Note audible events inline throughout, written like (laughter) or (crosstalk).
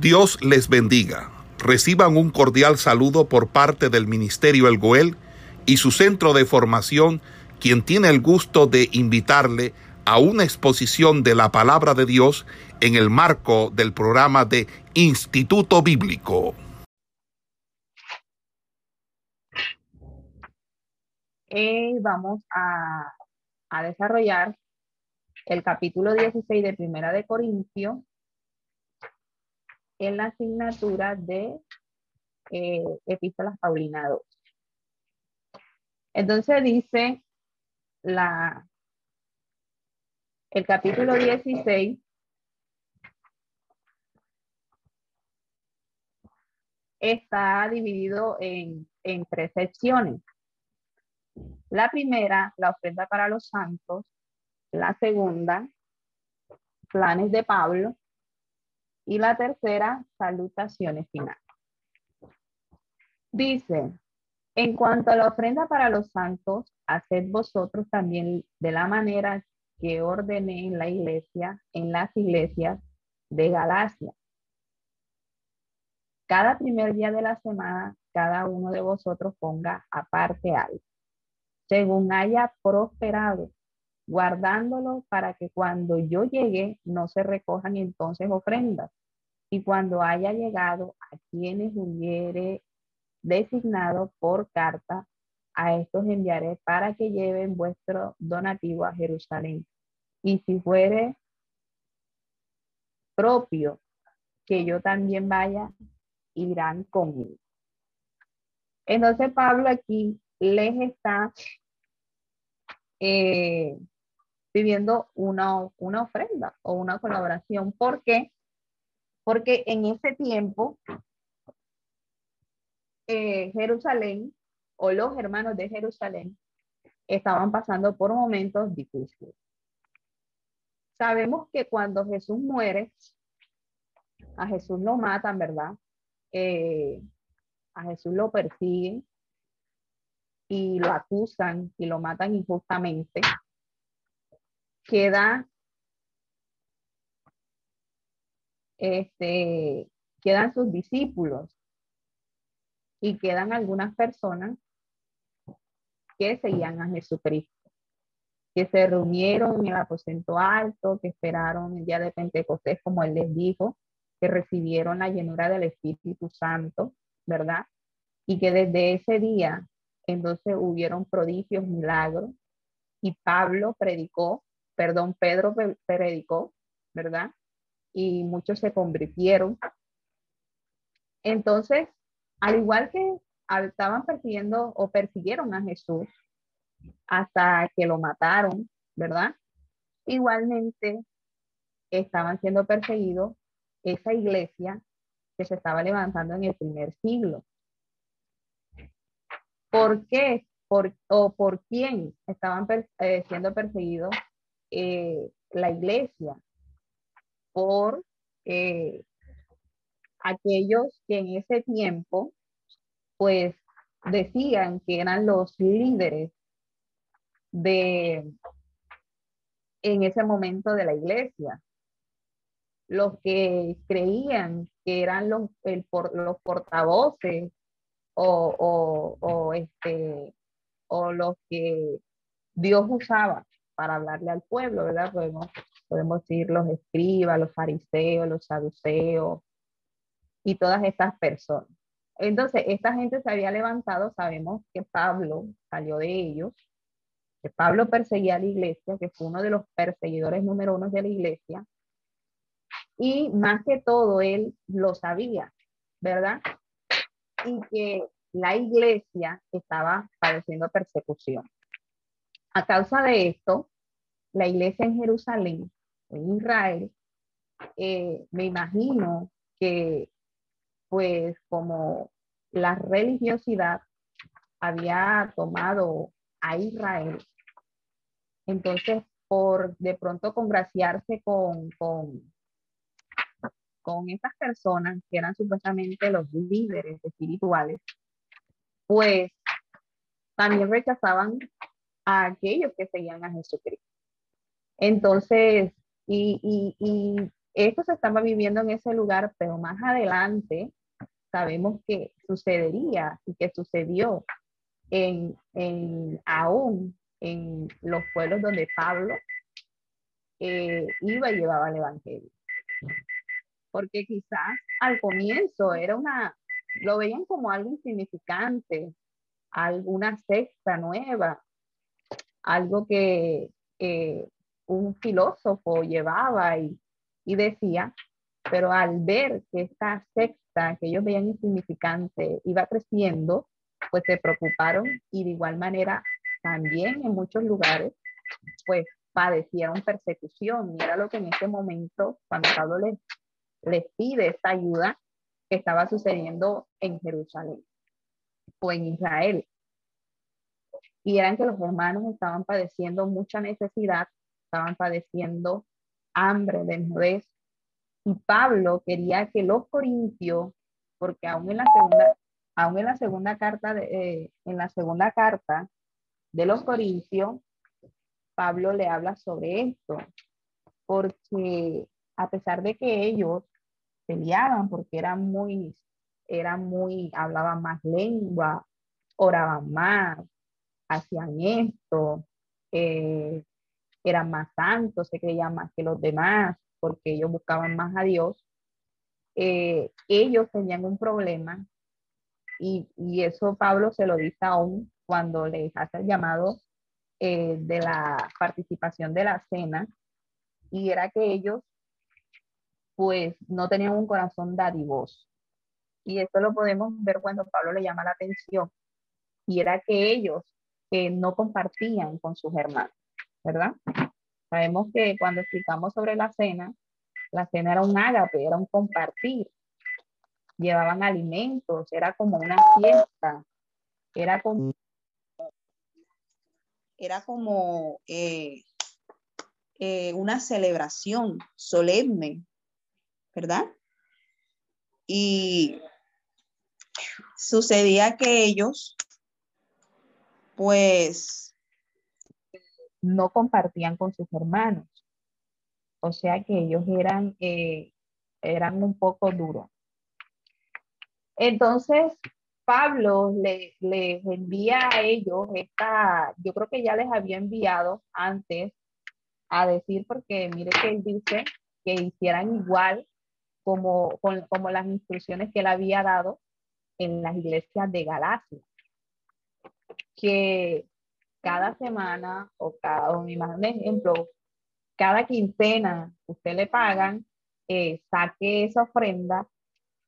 Dios les bendiga. Reciban un cordial saludo por parte del Ministerio El Goel y su centro de formación, quien tiene el gusto de invitarle a una exposición de la palabra de Dios en el marco del programa de Instituto Bíblico. Eh, vamos a, a desarrollar el capítulo 16 de Primera de Corintio en la asignatura de eh, Epístolas Paulina Entonces dice la, el capítulo 16 está dividido en, en tres secciones. La primera, la ofrenda para los santos. La segunda, planes de Pablo. Y la tercera, salutaciones finales. Dice, en cuanto a la ofrenda para los santos, haced vosotros también de la manera que ordené en la iglesia, en las iglesias de Galacia. Cada primer día de la semana, cada uno de vosotros ponga aparte algo, según haya prosperado, guardándolo para que cuando yo llegue no se recojan entonces ofrendas. Y cuando haya llegado a quienes hubiere designado por carta, a estos enviaré para que lleven vuestro donativo a Jerusalén. Y si fuere propio que yo también vaya, irán conmigo. Entonces Pablo aquí les está eh, pidiendo una, una ofrenda o una colaboración. ¿Por qué? Porque en ese tiempo, eh, Jerusalén o los hermanos de Jerusalén estaban pasando por momentos difíciles. Sabemos que cuando Jesús muere, a Jesús lo matan, ¿verdad? Eh, a Jesús lo persiguen y lo acusan y lo matan injustamente queda, este, quedan sus discípulos y quedan algunas personas que seguían a Jesucristo, que se reunieron en el aposento alto, que esperaron el día de Pentecostés, como él les dijo, que recibieron la llenura del Espíritu Santo, ¿verdad? Y que desde ese día, entonces hubieron prodigios, milagros, y Pablo predicó perdón, Pedro predicó, ¿verdad? Y muchos se convirtieron. Entonces, al igual que estaban persiguiendo o persiguieron a Jesús hasta que lo mataron, ¿verdad? Igualmente estaban siendo perseguidos esa iglesia que se estaba levantando en el primer siglo. ¿Por qué? Por, ¿O por quién estaban eh, siendo perseguidos eh, la iglesia por eh, aquellos que en ese tiempo pues decían que eran los líderes de en ese momento de la iglesia los que creían que eran los, el, los portavoces o, o, este, o los que Dios usaba para hablarle al pueblo, ¿verdad? Podemos, podemos decir los escribas, los fariseos, los saduceos y todas estas personas. Entonces, esta gente se había levantado, sabemos que Pablo salió de ellos, que Pablo perseguía a la iglesia, que fue uno de los perseguidores número uno de la iglesia, y más que todo él lo sabía, ¿verdad? Y que la iglesia estaba padeciendo persecución. A causa de esto, la iglesia en Jerusalén, en Israel, eh, me imagino que pues como la religiosidad había tomado a Israel, entonces por de pronto congraciarse con, con, con personas que eran supuestamente los líderes espirituales, pues también rechazaban a aquellos que seguían a Jesucristo. Entonces, y, esto se estaba viviendo en ese lugar, pero más adelante sabemos que sucedería y que sucedió en, en aún en los pueblos donde Pablo eh, iba y llevaba el Evangelio. Porque quizás al comienzo era una, lo veían como algo insignificante, alguna secta nueva, algo que un filósofo llevaba y, y decía, pero al ver que esta secta que ellos veían insignificante iba creciendo, pues se preocuparon y de igual manera también en muchos lugares, pues padecieron persecución. Y era lo que en ese momento, cuando Pablo les, les pide esta ayuda, que estaba sucediendo en Jerusalén o en Israel. Y eran que los hermanos estaban padeciendo mucha necesidad, estaban padeciendo hambre, desnudez. Y Pablo quería que los corintios, porque aún en la segunda, aún en la segunda carta, de, eh, en la segunda carta de los corintios, Pablo le habla sobre esto, porque a pesar de que ellos peleaban, porque eran muy, eran muy, hablaban más lengua, oraban más, hacían esto, eh, eran más santos, se creían más que los demás, porque ellos buscaban más a Dios, eh, ellos tenían un problema y, eso Pablo se lo dice aún cuando les hace el llamado eh, de la participación de la cena y era que ellos pues no tenían un corazón dadivoso. Y esto lo podemos ver cuando Pablo le llama la atención. Y era que ellos que no compartían con sus hermanos, ¿verdad? Sabemos que cuando explicamos sobre la cena, la cena era un ágape, era un compartir. Llevaban alimentos, era como una fiesta, era como era como eh, eh, una celebración solemne, ¿verdad? Y sucedía que ellos, pues, no compartían con sus hermanos. O sea que ellos eran, eh, eran un poco duros. Entonces, Pablo les le envía a ellos esta, yo creo que ya les había enviado antes a decir, porque mire que él dice que hicieran igual como, como las instrucciones que él había dado en las iglesias de Galacia. Que cada semana o cada, un ejemplo, cada quincena usted le pagan, eh, saque esa ofrenda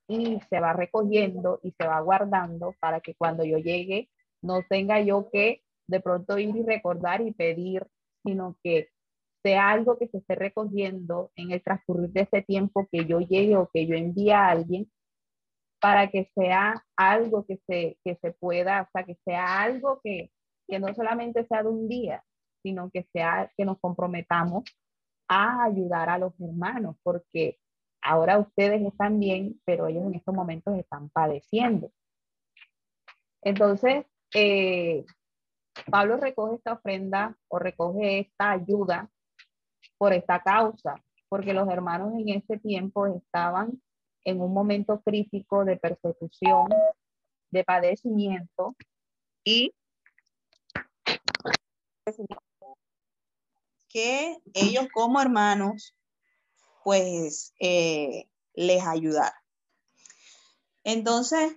y se va recogiendo y se va guardando para que cuando yo llegue no tenga yo que de pronto ir y recordar y pedir, sino que sea algo que se esté recogiendo en el transcurrir de ese tiempo que yo llegue o que yo envíe a alguien para que sea algo que se, que se pueda, o sea, que sea algo que, que no solamente sea de un día, sino que sea que nos comprometamos a ayudar a los hermanos, porque Ahora ustedes están bien, pero ellos en estos momentos están padeciendo. Entonces, eh, Pablo recoge esta ofrenda o recoge esta ayuda por esta causa, porque los hermanos en ese tiempo estaban en un momento crítico de persecución, de padecimiento y que ellos como hermanos pues eh, les ayudar. Entonces,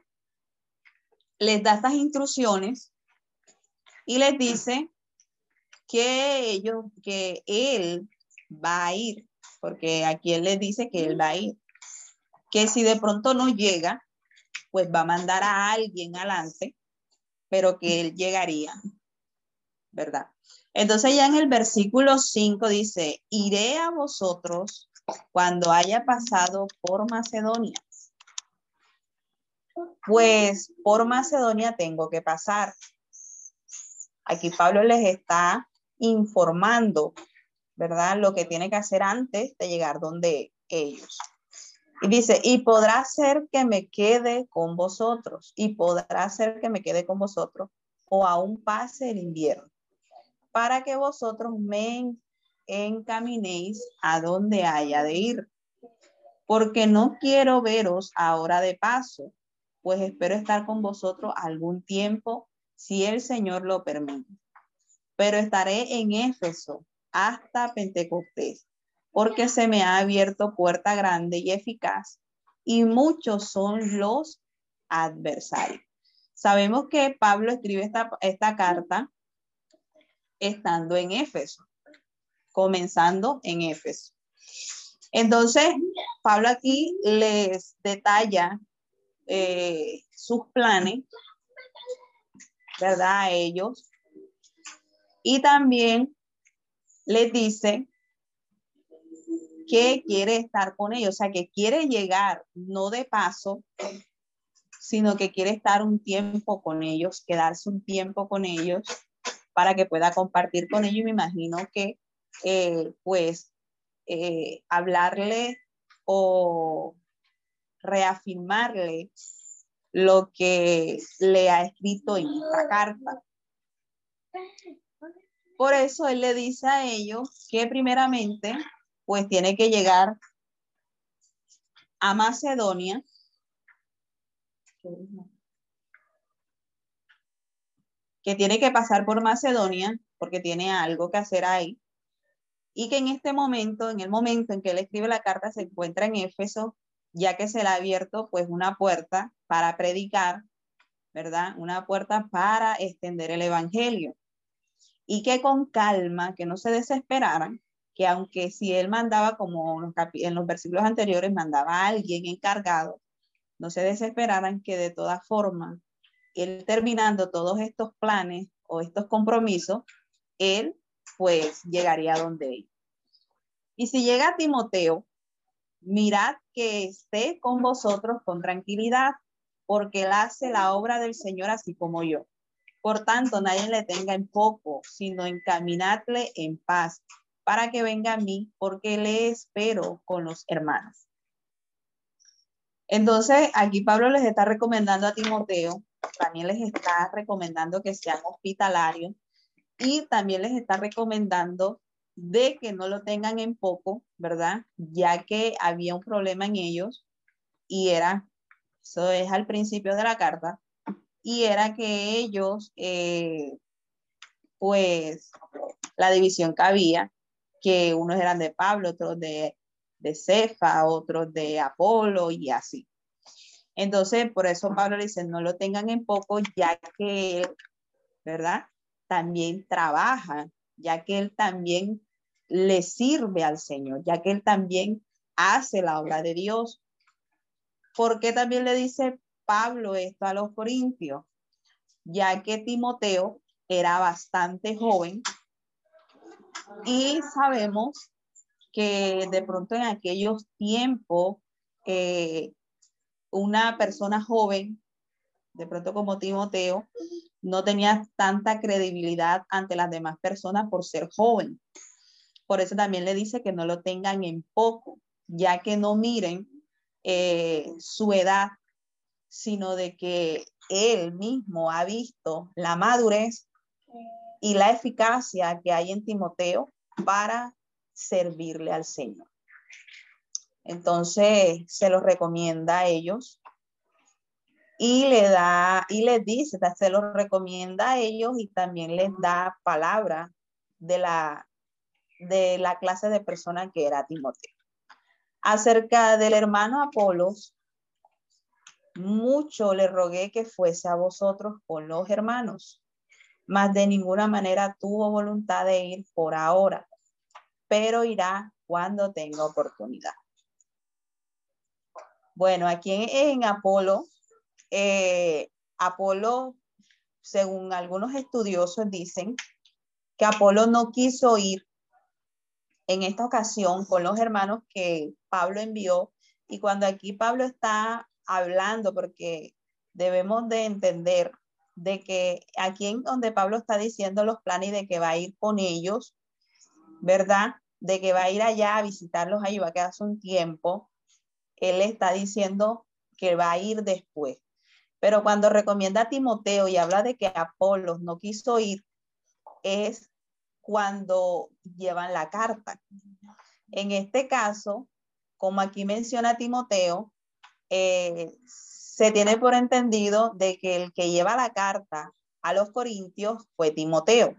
les da estas instrucciones y les dice que ellos, que él va a ir, porque aquí él les dice que él va a ir, que si de pronto no llega, pues va a mandar a alguien adelante, pero que él llegaría, ¿verdad? Entonces ya en el versículo 5 dice, iré a vosotros cuando haya pasado por Macedonia. Pues por Macedonia tengo que pasar. Aquí Pablo les está informando, ¿verdad? Lo que tiene que hacer antes de llegar donde ellos. Y dice, y podrá ser que me quede con vosotros, y podrá ser que me quede con vosotros, o aún pase el invierno, para que vosotros me encaminéis a donde haya de ir. porque no quiero veros ahora de paso, pues espero estar con vosotros algún tiempo, si el Señor lo permite. Pero estaré en Éfeso hasta Pentecostés, porque se me ha abierto puerta grande y eficaz, y muchos son los adversarios. Sabemos que Pablo escribe esta, esta carta estando en Éfeso, comenzando en Éfeso. Entonces, Pablo aquí les detalla eh, sus planes, ¿verdad? A ellos. Y también les dice que quiere estar con ellos, o sea, que quiere llegar no de paso, sino que quiere estar un tiempo con ellos, quedarse un tiempo con ellos para que pueda compartir con ellos. Y me imagino que, eh, pues, eh, hablarle o reafirmarle lo que le ha escrito en esta carta. Por eso él le dice a ellos que primeramente, pues tiene que llegar a Macedonia. Que tiene que pasar por Macedonia porque tiene algo que hacer ahí. Y que en este momento, en el momento en que él escribe la carta, se encuentra en Éfeso, ya que se le ha abierto pues una puerta para predicar, ¿verdad? Una puerta para extender el evangelio y que con calma, que no se desesperaran, que aunque si él mandaba, como en los versículos anteriores, mandaba alguien encargado, no se desesperaran que de todas formas, él terminando todos estos planes o estos compromisos, él pues llegaría a donde él. Y si llega Timoteo, mirad que esté con vosotros con tranquilidad, porque él hace la obra del Señor así como yo. Por tanto, nadie le tenga en poco, sino encaminadle en paz, para que venga a mí, porque le espero con los hermanos. Entonces, aquí Pablo les está recomendando a Timoteo, también les está recomendando que sean hospitalarios y también les está recomendando de que no lo tengan en poco, ¿verdad? Ya que había un problema en ellos y era, eso es al principio de la carta, y era que ellos, eh, pues, la división que había, que unos eran de Pablo, otros de, de Cefa, otros de Apolo y así. Entonces, por eso Pablo dice, no lo tengan en poco, ya que él, ¿verdad? También trabaja, ya que él también le sirve al Señor, ya que él también hace la obra de Dios. Porque también le dice Pablo esto a los corintios, ya que Timoteo era bastante joven y sabemos que de pronto en aquellos tiempos eh, una persona joven, de pronto como Timoteo, no tenía tanta credibilidad ante las demás personas por ser joven. Por eso también le dice que no lo tengan en poco, ya que no miren eh, su edad, sino de que él mismo ha visto la madurez y la eficacia que hay en Timoteo para servirle al Señor. Entonces se los recomienda a ellos y le da y les dice, se los recomienda a ellos y también les da palabra de la de la clase de persona que era Timoteo. Acerca del hermano Apolos, mucho le rogué que fuese a vosotros con los hermanos, mas de ninguna manera tuvo voluntad de ir por ahora, pero irá cuando tenga oportunidad. Bueno, aquí en, Apolo, eh, Apolo, según algunos estudiosos dicen, que Apolo no quiso ir en esta ocasión con los hermanos que Pablo envió. Y cuando aquí Pablo está hablando, porque debemos de entender de que aquí en donde Pablo está diciendo los planes de que va a ir con ellos, ¿verdad? De que va a ir allá a visitarlos ahí, va a quedarse un tiempo. Él está diciendo que va a ir después. Pero cuando recomienda a Timoteo y habla de que Apolo no quiso ir, es cuando llevan la carta. En este caso, como aquí menciona Timoteo, eh, se tiene por entendido de que el que lleva la carta a los corintios fue Timoteo.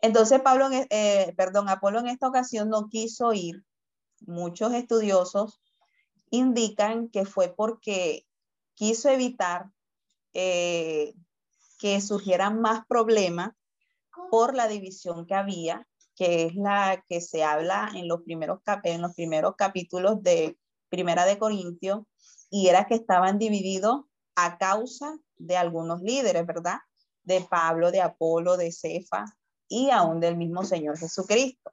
Entonces, Pablo, eh, perdón, Apolo en esta ocasión no quiso ir. Muchos estudiosos indican que fue porque quiso evitar eh, que surgieran más problemas por la división que había, que es la que se habla en los primeros, en los primeros capítulos de Primera de Corintios, y era que estaban divididos a causa de algunos líderes, ¿verdad? De Pablo, de Apolo, de Cefa y aún del mismo Señor Jesucristo.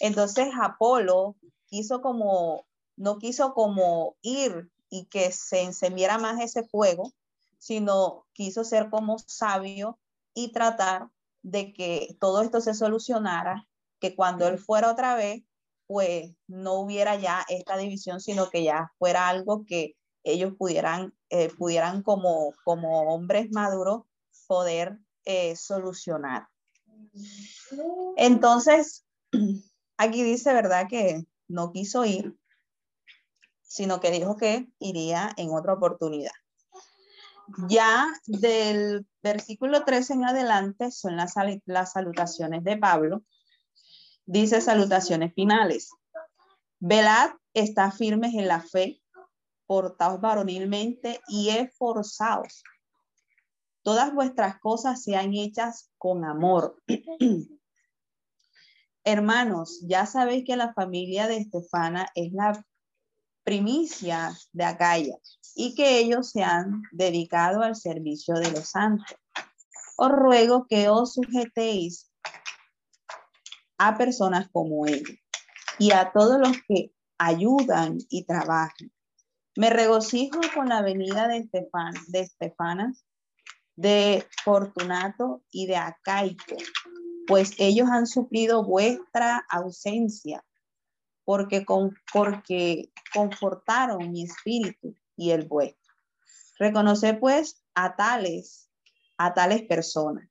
Entonces Apolo quiso como, no quiso como ir y que se encendiera más ese fuego, sino quiso ser como sabio y tratar de que todo esto se solucionara, que cuando él fuera otra vez, pues no hubiera ya esta división, sino que ya fuera algo que ellos pudieran, eh, pudieran como, como hombres maduros poder eh, solucionar. Entonces, (clears throat) aquí dice, ¿verdad? Que no quiso ir, sino que dijo que iría en otra oportunidad. Ya del versículo 13 en adelante son las, salutaciones de Pablo. Dice salutaciones finales. Velad, está firmes en la fe, portaos varonilmente y esforzaos. Todas vuestras cosas sean hechas con amor. (clears throat) Hermanos, ya sabéis que la familia de Estefana es la primicia de Acaya y que ellos se han dedicado al servicio de los santos. Os ruego que os sujetéis a personas como ellos y a todos los que ayudan y trabajan me regocijo con la venida de, Estefan, de de Fortunato y de Acaico, pues ellos han suplido vuestra ausencia, porque, con, porque confortaron mi espíritu y el vuestro. Reconoce pues a tales, a tales personas.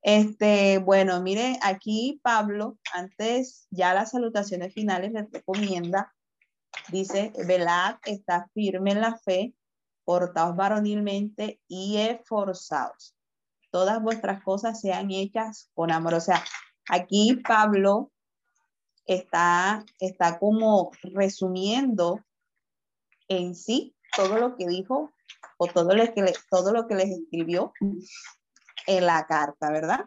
Este, bueno, mire, aquí Pablo, antes ya las salutaciones finales les recomienda Dice, velad, está firme en la fe, portaos varonilmente y esforzados. Todas vuestras cosas sean hechas con amor. O sea, aquí Pablo está, está como resumiendo en sí todo lo que dijo o todo lo que, todo lo que les escribió en la carta, ¿verdad?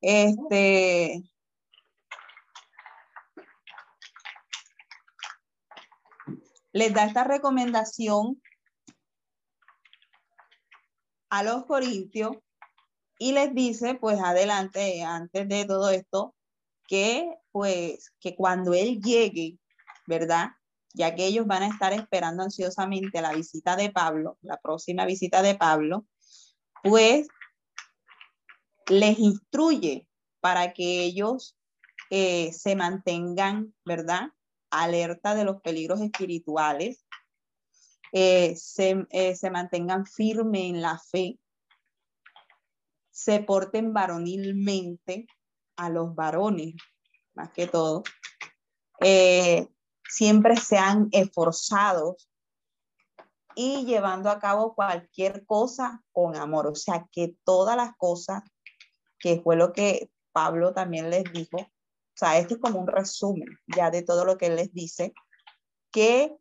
Este, les da esta recomendación a los corintios y les dice, pues adelante, antes de todo esto, que pues que cuando él llegue, ¿verdad? Ya que ellos van a estar esperando ansiosamente la visita de Pablo, la próxima visita de Pablo, pues les instruye para que ellos eh, se mantengan, ¿verdad? alerta de los peligros espirituales, eh, eh, se, mantengan firmes en la fe, se porten varonilmente a los varones, más que todo, eh, siempre sean esforzados y llevando a cabo cualquier cosa con amor. O sea, que todas las cosas, que fue lo que Pablo también les dijo, o sea, esto es como un resumen ya de todo lo que él les dice, que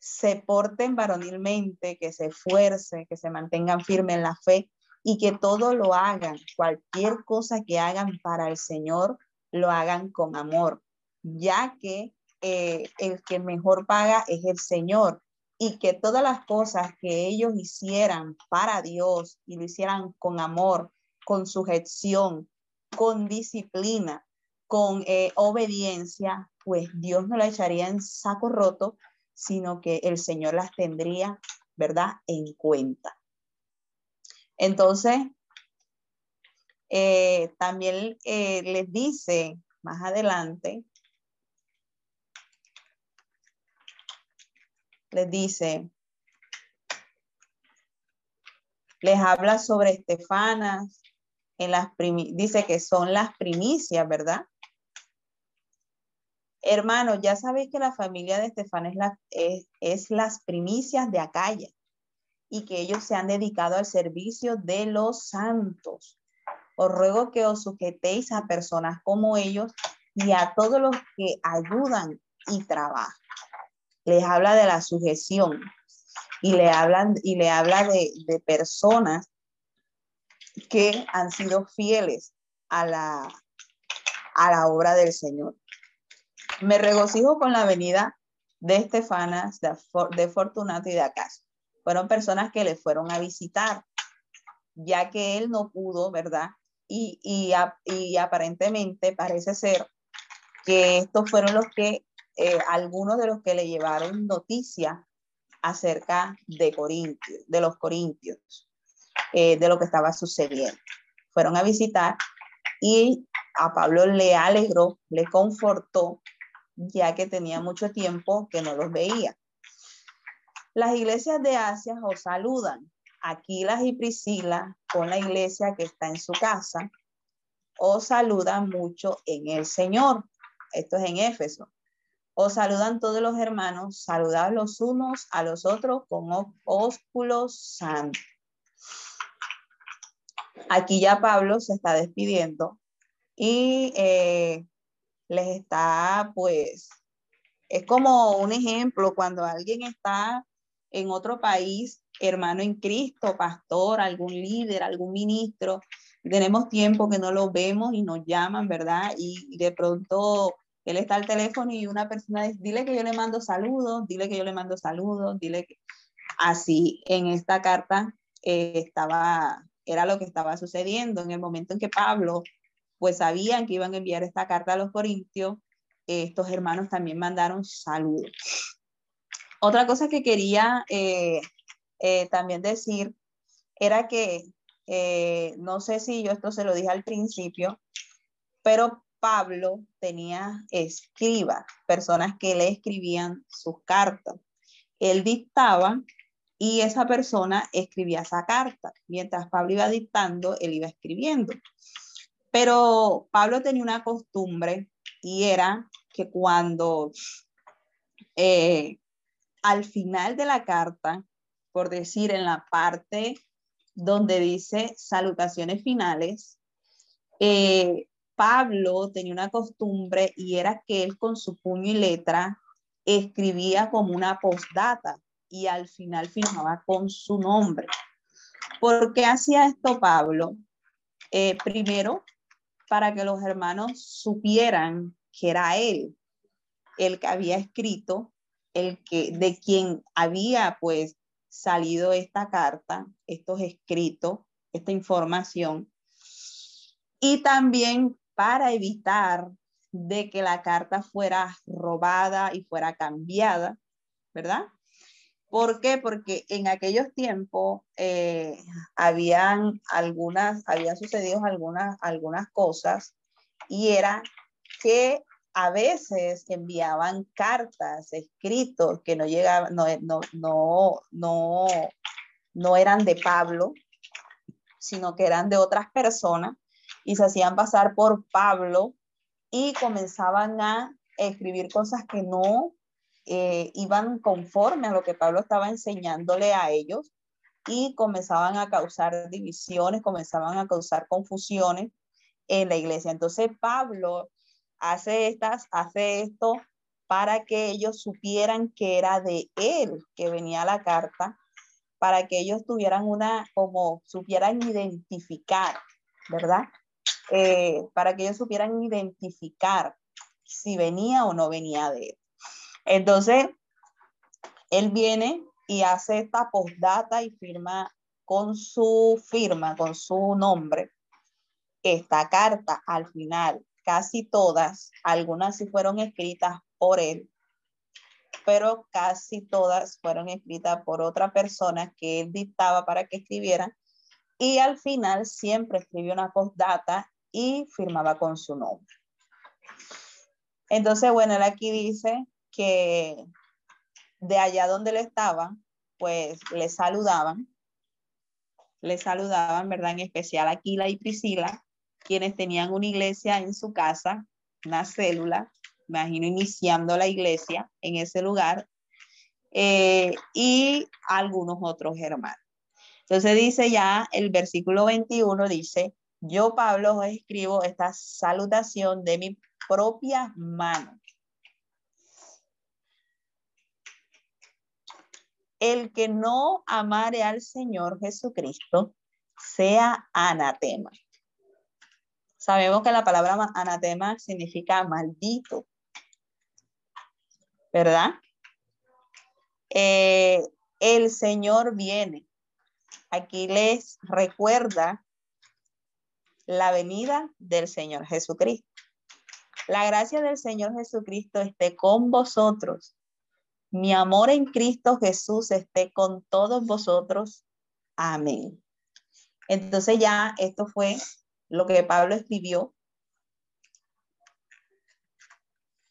se porten varonilmente, que se esfuercen, que se mantengan firmes en la fe y que todo lo hagan, cualquier cosa que hagan para el Señor, lo hagan con amor, ya que eh, el que mejor paga es el Señor y que todas las cosas que ellos hicieran para Dios y lo hicieran con amor, con sujeción, con disciplina, con eh, obediencia, pues Dios no la echaría en saco roto, sino que el Señor las tendría, ¿verdad?, en cuenta. Entonces, eh, también eh, les dice más adelante, les dice, les habla sobre Estefanas, en las dice que son las primicias, ¿verdad? Hermanos, ya sabéis que la familia de Estefan es, las primicias de Acaya y que ellos se han dedicado al servicio de los santos. Os ruego que os sujetéis a personas como ellos y a todos los que ayudan y trabajan. Les habla de la sujeción y le, hablan, y le habla de, de personas que han sido fieles a la, a la obra del Señor. Me regocijo con la venida de Estefanas, de, Fortunato y de Acaso. Fueron personas que le fueron a visitar, ya que él no pudo, ¿verdad? Y, aparentemente parece ser que estos fueron los que, eh, algunos de los que le llevaron noticia acerca de Corintios, de los Corintios, eh, de lo que estaba sucediendo. Fueron a visitar y a Pablo le alegró, le confortó, ya que tenía mucho tiempo que no los veía. Las iglesias de Asia os saludan. Aquilas y Priscila, con la iglesia que está en su casa, os saludan mucho en el Señor. Esto es en Éfeso. Os saludan todos los hermanos, saludad los unos a los otros con ósculos santos. Aquí ya Pablo se está despidiendo y eh, les está, pues, es como un ejemplo cuando alguien está en otro país, hermano en Cristo, pastor, algún líder, algún ministro, tenemos tiempo que no lo vemos y nos llaman, ¿verdad? Y, de pronto él está al teléfono y una persona dice, dile que yo le mando saludos, dile que yo le mando saludos, dile que... Así en esta carta eh, estaba era lo que estaba sucediendo en el momento en que Pablo, pues sabían que iban a enviar esta carta a los corintios, estos hermanos también mandaron saludos. Otra cosa que quería eh, eh, también decir era que, eh, no sé si yo esto se lo dije al principio, pero Pablo tenía escriba, personas que le escribían sus cartas. Él dictaba y esa persona escribía esa carta. Mientras Pablo iba dictando, él iba escribiendo. Pero Pablo tenía una costumbre y era que cuando eh, al final de la carta, por decir en la parte donde dice salutaciones finales, eh, Pablo tenía una costumbre y era que él con su puño y letra escribía como una postdata y al final firmaba con su nombre. ¿Por qué hacía esto Pablo? Eh, primero, para que los hermanos supieran que era él, el que había escrito, el que de quien había pues salido esta carta, estos escritos, esta información. Y también para evitar de que la carta fuera robada y fuera cambiada, ¿verdad? ¿Por qué? Porque en aquellos tiempos eh, habían algunas, habían sucedido algunas, algunas cosas y era que a veces enviaban cartas, escritos que no llegaban, no, no, no, no, no eran de Pablo, sino que eran de otras personas y se hacían pasar por Pablo y comenzaban a escribir cosas que no eh, iban conforme a lo que Pablo estaba enseñándole a ellos y comenzaban a causar divisiones, comenzaban a causar confusiones en la iglesia. Entonces Pablo hace estas, hace esto para que ellos supieran que era de él que venía la carta, para que ellos tuvieran una, como supieran identificar, ¿verdad? Eh, para que ellos supieran identificar si venía o no venía de él. Entonces, él viene y hace esta postdata y firma con su firma, con su nombre, esta carta al final, casi todas, algunas sí fueron escritas por él, pero casi todas fueron escritas por otra persona que él dictaba para que escribieran y al final siempre escribió una postdata y firmaba con su nombre. Entonces, bueno, él aquí dice que de allá donde le estaban, pues le saludaban, le saludaban, ¿verdad? En especial Aquila y Priscila, quienes tenían una iglesia en su casa, una célula, imagino iniciando la iglesia en ese lugar, eh, y algunos otros hermanos. Entonces dice ya el versículo 21, dice, yo Pablo os escribo esta salutación de mi propia mano. El que no amare al Señor Jesucristo sea anatema. Sabemos que la palabra anatema significa maldito, ¿verdad? Eh, el Señor viene. Aquí les recuerda la venida del Señor Jesucristo. La gracia del Señor Jesucristo esté con vosotros. Mi amor en Cristo Jesús esté con todos vosotros. Amén. Entonces ya esto fue lo que Pablo escribió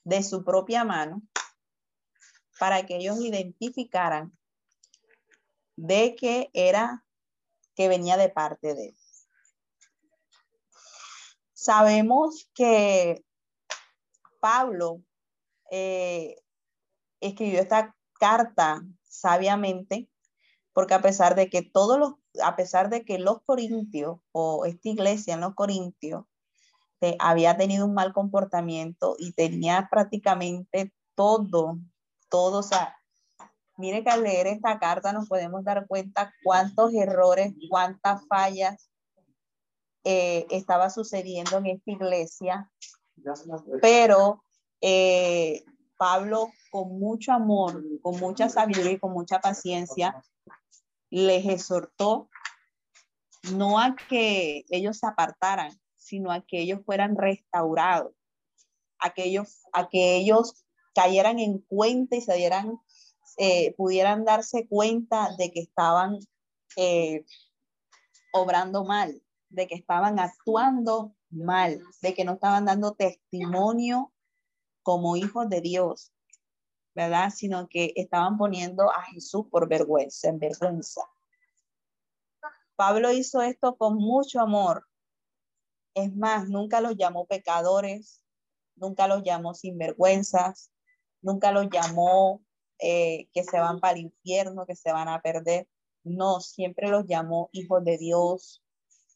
de su propia mano para que ellos identificaran de que era que venía de parte de él. Sabemos que Pablo eh, escribió esta carta sabiamente porque a pesar de que todos los, a pesar de que los corintios o esta iglesia en los corintios eh, había tenido un mal comportamiento y tenía prácticamente todo todo, o sea, mire que al leer esta carta nos podemos dar cuenta cuántos errores, cuántas fallas eh, estaba sucediendo en esta iglesia, pero eh, Pablo con mucho amor, con mucha sabiduría y con mucha paciencia, les exhortó no a que ellos se apartaran, sino a que ellos fueran restaurados, a que ellos, a que ellos cayeran en cuenta y se dieran, eh, pudieran darse cuenta de que estaban eh, obrando mal, de que estaban actuando mal, de que no estaban dando testimonio como hijos de Dios, ¿verdad? Sino que estaban poniendo a Jesús por vergüenza, en vergüenza. Pablo hizo esto con mucho amor. Es más, nunca los llamó pecadores, nunca los llamó sinvergüenzas, nunca los llamó eh, que se van para el infierno, que se van a perder. No, siempre los llamó hijos de Dios,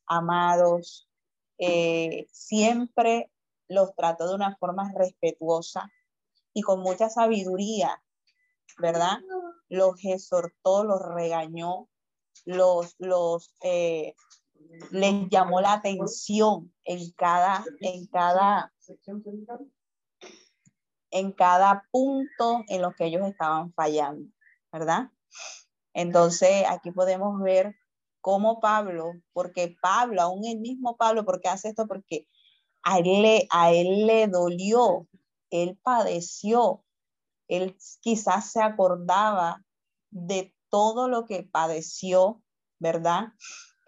amados. Eh, siempre los trató de una forma respetuosa y con mucha sabiduría, ¿verdad? Los exhortó, los regañó, los, los eh, les llamó la atención en cada, en cada en cada punto en los que ellos estaban fallando, ¿verdad? Entonces, aquí podemos ver cómo Pablo, porque Pablo, aún el mismo Pablo, ¿por qué hace esto? Porque a él le, a él le dolió, él padeció, él quizás se acordaba de todo lo que padeció, ¿verdad?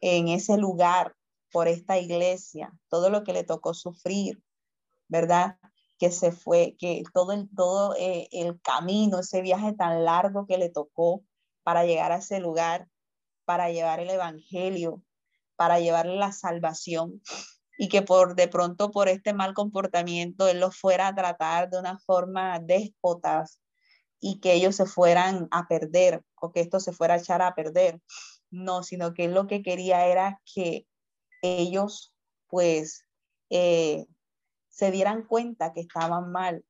En ese lugar, por esta iglesia, todo lo que le tocó sufrir, ¿verdad? que se fue, que todo el, todo eh, el camino, ese viaje tan largo que le tocó para llegar a ese lugar, para llevar el evangelio, para llevarle la salvación y que por de pronto por este mal comportamiento él los fuera a tratar de una forma déspotas y que ellos se fueran a perder o que esto se fuera a echar a perder. No, sino que él lo que quería era que ellos pues eh, se dieran cuenta que estaban mal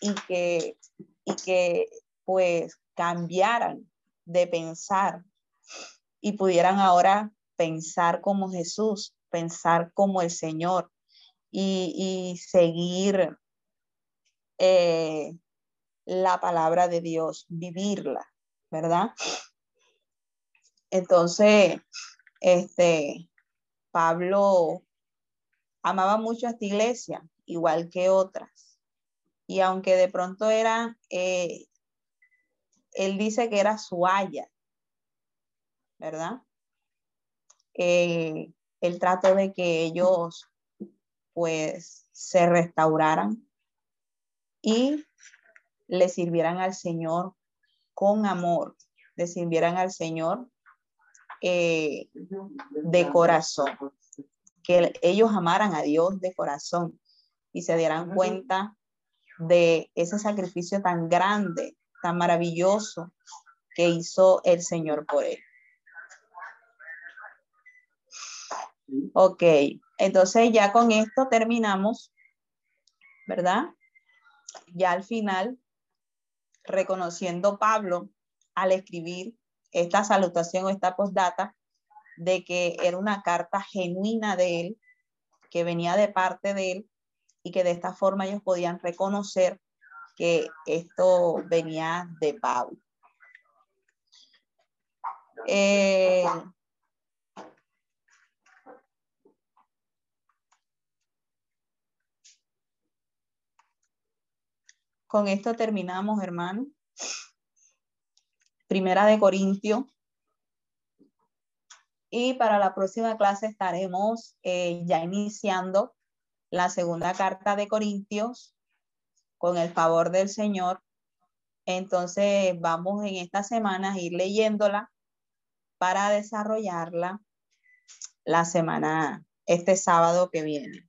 y que, y que pues cambiaran de pensar y pudieran ahora pensar como Jesús, pensar como el Señor y, seguir eh, la palabra de Dios, vivirla, ¿verdad? Entonces, este, Pablo amaba mucho a esta iglesia igual que otras. Y aunque de pronto era, eh, él dice que era su haya, ¿verdad? Eh, el trato de que ellos pues se restauraran y le sirvieran al Señor con amor, le sirvieran al Señor eh, de corazón, que ellos amaran a Dios de corazón y se dieran cuenta de ese sacrificio tan grande, tan maravilloso que hizo el Señor por él. Ok, entonces ya con esto terminamos, ¿verdad? Ya al final, reconociendo Pablo al escribir esta salutación o esta postdata, de que era una carta genuina de él, que venía de parte de él y que de esta forma ellos podían reconocer que esto venía de Pablo. Eh, con esto terminamos, hermano. Primera de Corintio. Y para la próxima clase estaremos eh, ya iniciando la segunda carta de Corintios con el favor del Señor. Entonces vamos en esta semana a ir leyéndola para desarrollarla la semana, este sábado que viene.